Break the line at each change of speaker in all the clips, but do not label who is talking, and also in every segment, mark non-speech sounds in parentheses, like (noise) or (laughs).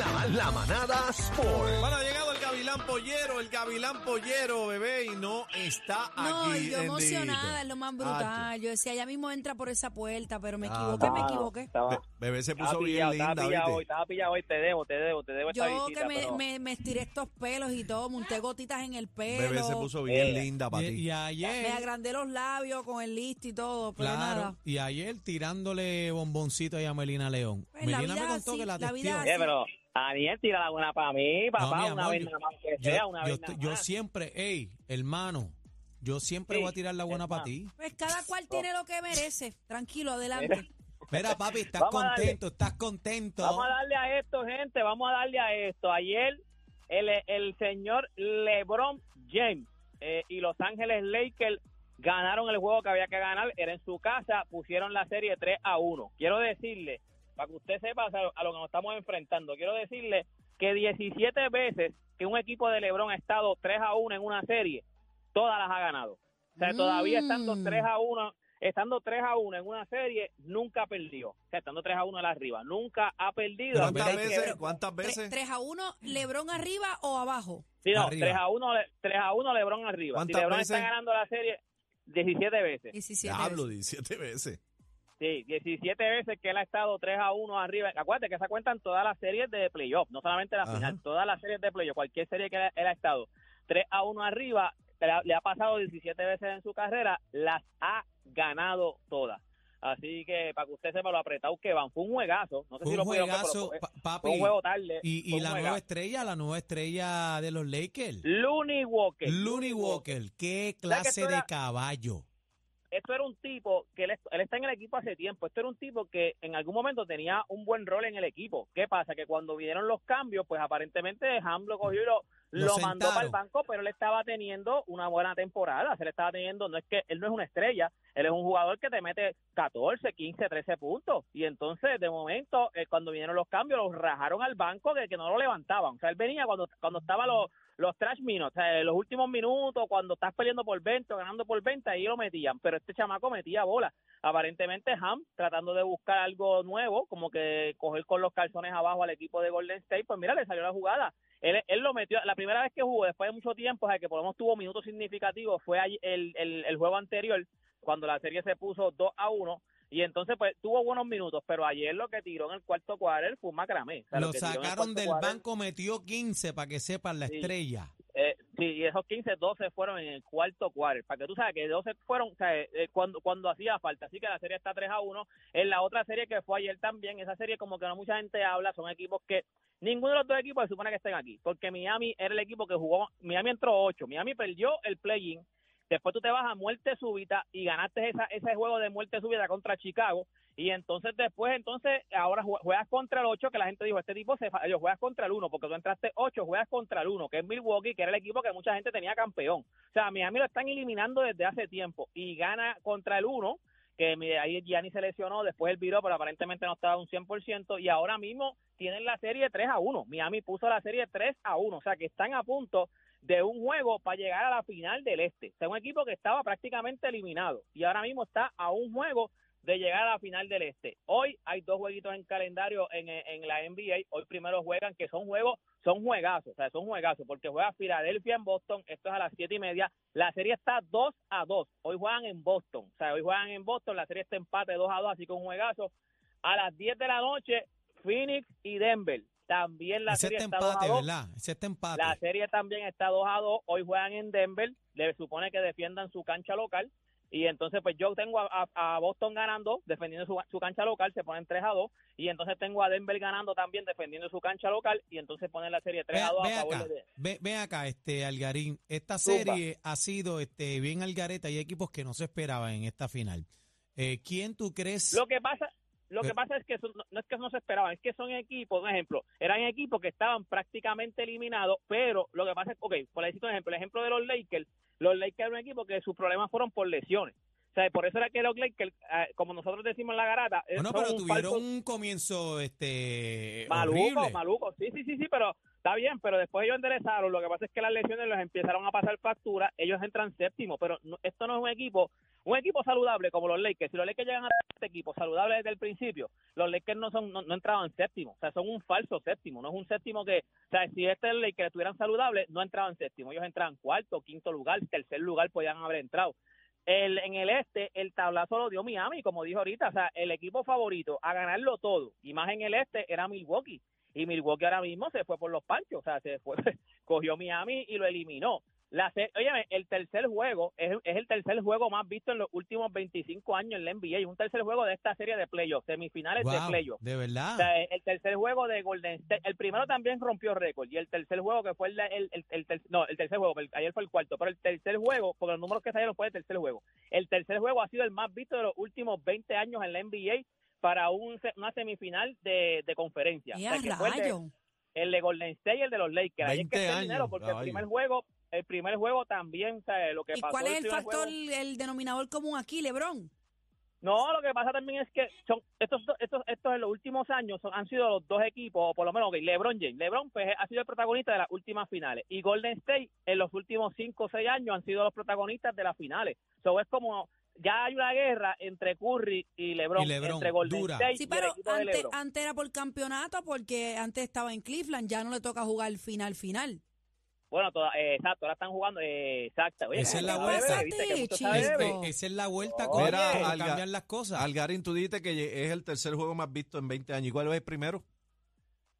La, la manada Sport.
Bueno, ha llegado el Gavilán Pollero, el Gavilán Pollero, bebé, y no está
No,
aquí.
yo
bendito.
emocionada, es lo más brutal.
Acho.
Yo decía, ya mismo entra por esa puerta, pero me
Ah,
equivoqué, me
no.
equivoqué.
Be- bebé se puso bien
pillado, estaba
linda,
pillado hoy,
¿viste?
estaba pillado hoy, te debo, te debo, te debo esta
Yo
visita,
que me,
pero-
me, me estiré estos pelos y todo, monté gotitas en el pelo.
Bebé se puso bien
Eh,
linda para
Y,
ti.
y
Me
ayer,
agrandé los labios con el listo y todo, pero
claro,
nada.
y ayer tirándole bomboncito ahí a Melina León.
Pues la
Melina me
vida
contó
así,
que la
la vida
testió.
Eh, pero Daniel, tira la buena para mí, papá,
No, mi
una
amor,
vez nada más que
Yo,
sea, una
yo
vez nada
yo
más.
siempre, hey, hermano, yo siempre
Sí,
voy a tirar la buena para ti.
Pues cada cual tiene lo que merece. Tranquilo, adelante.
Mira, papi, estás
Vamos
contento, estás contento.
Vamos a darle a esto, gente, vamos a darle a esto. Ayer el, el señor LeBron James eh, y Los Ángeles Lakers ganaron el juego que había que ganar, era en su casa, pusieron la serie 3 a 1. Quiero decirle, para que usted sepa a lo- que nos estamos enfrentando, quiero decirle que 17 veces que un equipo de LeBron ha estado 3 a 1 en una serie, todas las ha ganado. O sea, todavía estando
Mm.
3 a 1, estando 3 a 1 en una serie, nunca perdió. O sea, estando 3 a 1 a la arriba, nunca ha perdido.
¿Cuántas veces? ¿Cuántas veces?
3 a 1, Lebrón arriba o abajo.
Sí, no,
Arriba.
3 a 1, le- 3 a 1 LeBron arriba. Si
¿Cuántas
LeBron
veces?
está ganando la serie 17 veces.
17
Diablo,
veces.
17 veces.
Sí, 17 veces que él ha estado 3 a 1 arriba. Acuérdate que se cuentan todas las series de playoff, no solamente la
Ajá.
final, todas las series de playoff, cualquier serie que él, ha estado 3 a 1 arriba, le ha, pasado 17 veces en su carrera, las ha ganado todas. Así que para que usted sepa lo apretado que van, fue un juegazo. No sé
Fue
si
un
lo pudieron ver, pero
juegazo,
fue-
pa-
fue
papi.
un juego tarde.
Y, la nueva estrella, la nueva estrella de los Lakers.
Looney Walker.
Looney Walker, qué clase de caballo.
Esto era un tipo que él, est- él está en el equipo hace tiempo. Esto era un tipo que en algún momento tenía un buen rol en el equipo. ¿Qué pasa? Que cuando vinieron los cambios, pues aparentemente Ham lo cogió y lo,
Lo
lo mandó para el banco, pero él estaba teniendo una buena temporada. Se le estaba teniendo, no es que él no es una estrella, él es un jugador que te mete 14, 15, 13 puntos. Y entonces, de momento, eh, cuando vinieron los cambios, los rajaron al banco de que no lo levantaban. O sea, él venía cuando, cuando estaba los los trash minutes, o los últimos minutos, cuando estás peleando por 20 o ganando por 20, ahí lo metían, pero este chamaco metía bola. Aparentemente Ham, tratando de buscar algo nuevo, como que coger con los calzones abajo al equipo de Golden State, pues mira, le salió la jugada. Él, él lo metió, la primera vez que jugó, después de mucho tiempo, o que por lo menos tuvo minutos significativos, fue el, el, el juego anterior, cuando la serie se puso 2 a 1, y entonces pues tuvo buenos minutos, pero ayer lo que tiró en el cuarto cuadro fue un macramé. O sea,
Lo sacaron del banco, metió 15 para que sepan la
Sí.
estrella.
eh, sí, y esos 15, 12 fueron en el cuarto cuarto. Para que tú sabes que 12 fueron o sea, eh, cuando, cuando hacía falta. Así que la serie está 3 a 1. En la otra serie que fue ayer también, esa serie como que no mucha gente habla, son equipos que ninguno de los dos equipos se supone que estén aquí. Porque Miami era el equipo que jugó, Miami entró 8. Miami perdió el play-in. Después tú te vas a muerte súbita y ganaste esa, ese juego de muerte súbita contra Chicago. Y entonces después, entonces, ahora jue- juegas contra el 8, que la gente dijo, este tipo se falló, juegas contra el 1, porque tú entraste 8, juegas contra el 1, que es Milwaukee, que era el equipo que mucha gente tenía campeón. O sea, Miami lo están eliminando desde hace tiempo y gana contra el 1, que ahí Gianni se lesionó, después él viró, pero aparentemente no estaba un 100%, y ahora mismo tienen la serie 3 a 1. Miami puso la serie 3 a 1, o sea, que están a punto de un juego para llegar a la final del este. O sea, un equipo que estaba prácticamente eliminado y ahora mismo está a un juego de llegar a la final del este. Hoy hay dos jueguitos en calendario en, en la NBA. Hoy primero juegan, que son juegos, son juegazos, o sea, son juegazos, porque juega Filadelfia en Boston, esto es a las siete y media. La serie está 2 a 2. Hoy juegan en Boston, o sea, hoy juegan en Boston, la serie está empate 2 a 2, así que un juegazo. A las 10 de la noche, Phoenix y Denver. También la
Ese
serie
está
está 2 a
empate,
2.
¿verdad? Ese está empate.
La serie también está 2 a 2. Hoy juegan en Denver. Le supone que defiendan su cancha local. Y entonces, pues yo tengo a, a- a Boston ganando, defendiendo su, su cancha local, se ponen 3 a 2. Y entonces tengo a Denver ganando también, defendiendo su cancha local. Y entonces ponen la serie 3
Ve,
a 2
ve
a favor
acá,
de.
ve, ve acá, este Algarín. Esta
Zumba.
serie ha sido este bien algareta. Hay equipos que no se esperaban en esta final. Eh, ¿Quién tú crees?
Lo que pasa. Lo que
Eh.
pasa es que son- no es que no se esperaban, es que son equipos, por ejemplo, eran equipos que estaban prácticamente eliminados, pero lo que pasa es, ok, por decir un ejemplo, el ejemplo de los Lakers, los Lakers eran un equipo que sus problemas fueron por lesiones. O sea, por eso era que los Lakers, eh, como nosotros decimos en la garata, eh,
bueno, pero
un
tuvieron
falso-
un comienzo este
Maluco,
horrible.
maluco. Sí, sí, sí, sí, pero Está bien, pero después ellos enderezaron. Lo que pasa es que las lesiones los empezaron a pasar factura. Ellos entran séptimo, pero esto no es un equipo, un equipo saludable como los Lakers. Si los Lakers llegan a este equipo saludable desde el principio, los Lakers no son, no, no entraban séptimo. O sea, son un falso séptimo. No es un séptimo que, o sea, si este Lakers estuvieran saludables, no entraban séptimo. Ellos entraban cuarto, quinto lugar, tercer lugar podían haber entrado. El, en el este, el tablazo lo dio Miami, como dijo ahorita. O sea, el equipo favorito a ganarlo todo, y más en el este, era Milwaukee y Milwaukee ahora mismo se fue por los panchos, o sea, se fue, (laughs) cogió Miami y lo eliminó. La, se- óyeme, el tercer juego es, es el tercer juego más visto en los últimos 25 años en la NBA, un tercer juego de esta serie de playoffs, semifinales de playoffs.
de verdad.
O sea, el tercer juego de Golden State, el primero también rompió récord y el tercer juego que fue el, el, el- el ter- no, el tercer juego, ayer fue el cuarto, pero el tercer juego, porque los números que salieron fue el tercer juego. El tercer juego ha sido el más visto de los últimos 20 años en la NBA para un, se- una semifinal de, de conferencia.
¡Qué
O sea, que fue el de-
rayo!
el de Golden State y el de los Lakers. Ahí es
20
que está el
años,
dinero, porque el primer juego, el primer juego también, sea, lo que
¿Y
pasó
cuál es el factor,
juego-
el denominador común aquí, Lebron?
no, lo que pasa también es que son estos estos estos en los últimos años son- han sido los dos equipos, o por lo menos ok, LeBron James. LeBron pues, ha sido el protagonista de las últimas finales y Golden State en los últimos cinco o seis años han sido los protagonistas de las finales. So es como ya hay una guerra entre Curry y LeBron,
Y LeBron,
entre Golden
dura.
State
Sí,
y el
pero
equipo
antes, era por campeonato porque antes estaba en Cleveland, ya no le toca jugar final final.
Bueno, toda- eh, exacto, ahora están jugando eh, exacto. Oye,
Esa es la vuelta. esa es la vuelta con
Mira,
cambian las cosas.
Algarín, tú dijiste que es el tercer juego más visto en 20 años. ¿Y cuál es el primero?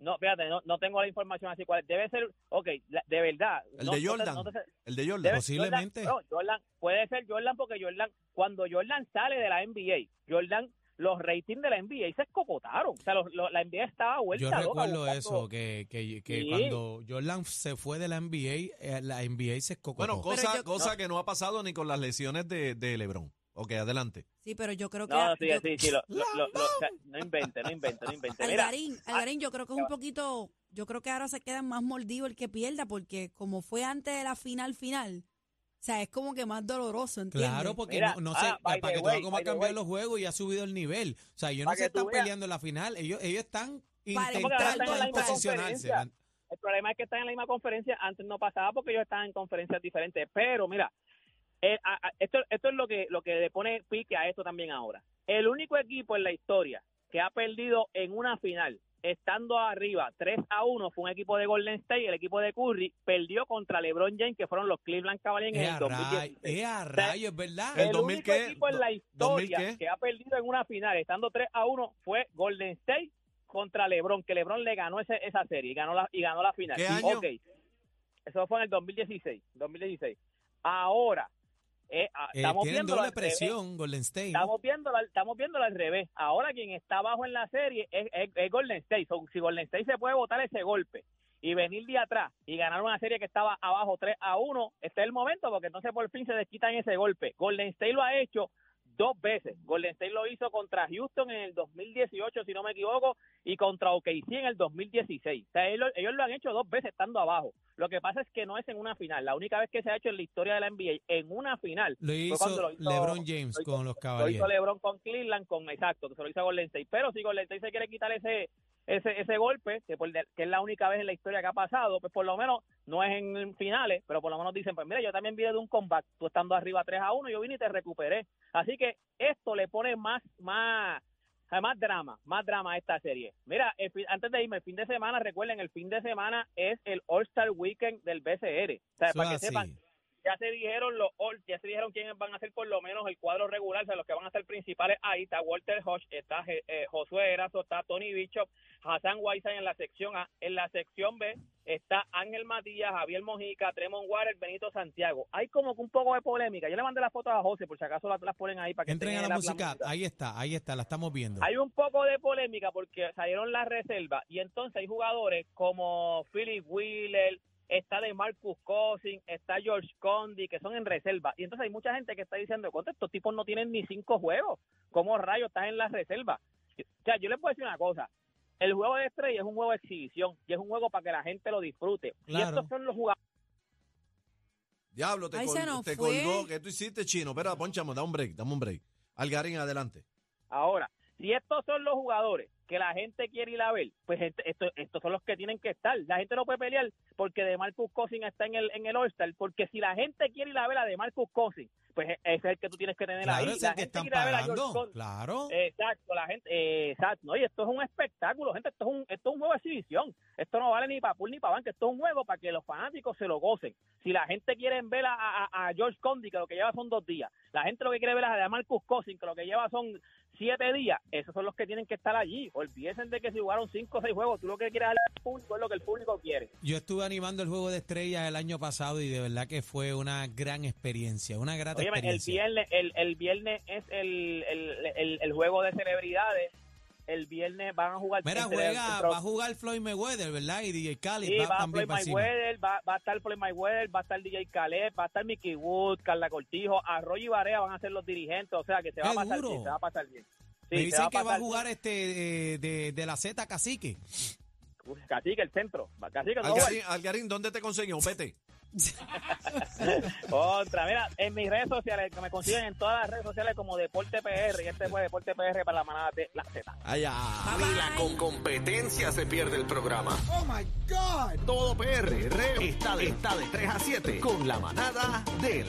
No, fíjate, no, no tengo la información así cuál. Debe ser, ok, la- de verdad.
El
no-
de
no te-
Jordan.
no te-
El de Jordan.
debe-
Posiblemente.
Jordan, no, Jordan- puede ser Jordan porque Jordan, cuando Jordan sale de la NBA, Jordan, los ratings de la NBA se escocotaron. O sea, los- los- la NBA estaba vuelta
Yo recuerdo eso, que, que, que
Sí.
cuando Jordan se fue de la NBA, eh, la NBA se escocotó.
Bueno, cosa,
yo-
cosa que no ha pasado ni con las lesiones de, de LeBron. Ok, adelante.
Sí, pero yo creo que...
No, sí,
yo-
sí, sí, lo- lo- lo- lo- o sea, no invente, no invente, no invente. Mira,
Algarín, Algarín, yo creo que es un poquito, yo creo que ahora se queda más mordido el que pierda, porque como fue antes de la final final, o sea, es como que más doloroso, ¿entiendes?
Claro, porque
Mira,
no, no sé,
ah, by
para que tú veas
way,
cómo ha cambiado
way.
los juegos y ha subido el nivel. O sea, ellos no se están
veas.
peleando en la final, ellos, ellos están intentando posicionarse.
El problema es que están en la misma conferencia. Antes no pasaba porque ellos estaban en conferencias diferentes. Pero mira, eh, a- a- esto, esto es lo que, lo que le pone pique a esto también ahora. El único equipo en la historia que ha perdido en una final, estando arriba 3 a 1, fue un equipo de Golden State. El equipo de Curry perdió contra LeBron James, que fueron los Cleveland Cavaliers en
Es
el
a
2016.
rayo, es a rayo, es verdad.
El
El
2000
único
qué?
equipo en la historia
2000 qué?
que ha perdido en una final, estando 3 a 1, fue Golden State contra LeBron, que LeBron le ganó ese- esa serie y ganó la, y ganó la final.
¿Qué año?
eso fue en el 2016. 2016. Ahora, eh, ah,
Eh,
estamos viendo
doble presión, Golden State. ¿no?
Estamos viendo, estamos viéndolo al revés. Ahora quien está abajo en la serie es, es- es Golden State. So, si Golden State se puede botar ese golpe y venir de atrás y ganar una serie que estaba abajo 3 a 1, este es el momento porque entonces por fin se desquitan ese golpe. Golden State lo ha hecho dos veces. Golden State lo hizo contra Houston en el 2018, si no me equivoco, y contra OKC en el 2016. O sea, ellos, ellos lo han hecho dos veces estando abajo. Lo que pasa es que no es en una final. La única vez que se ha hecho en la historia de la NBA en una final
Lo hizo,
cuando lo hizo-
LeBron James
lo hizo-
con los
lo
Cavaliers.
hizo LeBron con Cleveland, con exacto, que se lo hizo a Golden State. Pero si Golden State se quiere quitar ese ese ese golpe, que, por- que es la única vez en la historia que ha pasado, pues por lo menos no es en finales, pero por lo menos dicen, pues mira, yo también vine de un comeback, tú estando arriba 3 a 1, yo vine y te recuperé. Así que esto le pone más más más drama, más drama a esta serie. Mira, el antes de irme, el fin de semana, recuerden, el fin de semana es el All-Star Weekend del BCR. O sea,
Eso
para que
así.
sepan, ya se dijeron los ya se dijeron quiénes van a ser por lo menos el cuadro regular, o sea, los que van a ser principales ahí está Walter Hodge, está eh, eh, Josué Erazo, está Tony Bishop, Hassan Whiteside en la sección A, en la sección B está Ángel Matías, Javier Mojica, Tremont Water, Benito Santiago. Hay como que un poco de polémica. Yo le mandé las fotos a José, por si acaso las, las ponen ahí para que
Entren a la música, ahí está, ahí está, la estamos viendo.
hay un poco de polémica porque salieron las reservas y entonces hay jugadores como Philip Wheeler, está de Marcus Cousins, está George Condi, que son en reserva. Y entonces hay mucha gente que está diciendo, "Contra, estos tipos no tienen ni cinco juegos. ¿Cómo rayos estás en la reserva? O sea, yo les puedo decir una cosa. El juego de estrella es un juego de exhibición y es un juego para que la gente lo disfrute. Y estos son los jugadores
Diablo, te, col- te colgó. ¿Qué tú hiciste, chino? Espera, ponchamos, da un break, dame un break. Algarín, adelante.
Ahora, si estos son los jugadores que la gente quiere ir a ver, pues est- esto, estos son los que tienen que estar. La gente no puede pelear porque de Marcus Cousins está en el en el All-Star, porque si la gente quiere ir a ver a de Marcus Cousins, pues ese es el que tú tienes que tener
Claro,
ahí.
es
La
que
gente
están pagando. Claro.
Exacto, la gente, eh, exacto, no, y esto es un espectáculo, gente, esto es un, esto es un juego de exhibición, esto no vale ni para pool ni para banca, esto es un juego para que los fanáticos se lo gocen. Si la gente quiere ver a, a- a George Condi, que lo que lleva son dos días, la gente lo que quiere ver es a Marcus Cousins, que lo que lleva son siete días, esos son los que tienen que estar allí. Olvídense de que si jugaron cinco o seis juegos, tú lo que quieres darle al público es lo que el público quiere.
Yo estuve animando el juego de estrellas el año pasado y de verdad que fue una gran experiencia, una grata
Oye, el
experiencia.
viernes, el, el viernes es el, el, el, el juego de celebridades. El viernes van a jugar.
Mira, juega, va a jugar Floyd Mayweather, ¿verdad? Y DJ Khaled
Sí,
va,
va
también
Floyd. Mayweather, va, va a estar Floyd Mayweather, va a estar DJ Khaled, va a estar Mickey Wood, Carla Cortijo, Arroyo y Barea van a ser los dirigentes, o sea que se va a
¡Qué
pasar
duro!
bien, se va a pasar bien.
Me
se
dicen que va a jugar este eh, de, de la Z Cacique.
Cacique, el centro, Cacique,
Algarín, Algarín, ¿dónde te conseguimos? Vete.
Otra, mira, en mis redes sociales, que me consiguen en todas las redes sociales como Deporte PR, y este fue Deporte PR para la manada de la Z.
Allá.
Ni la con competencia se pierde el programa. Oh my God. Todo PR está de, está de 3 a 7 con la manada de la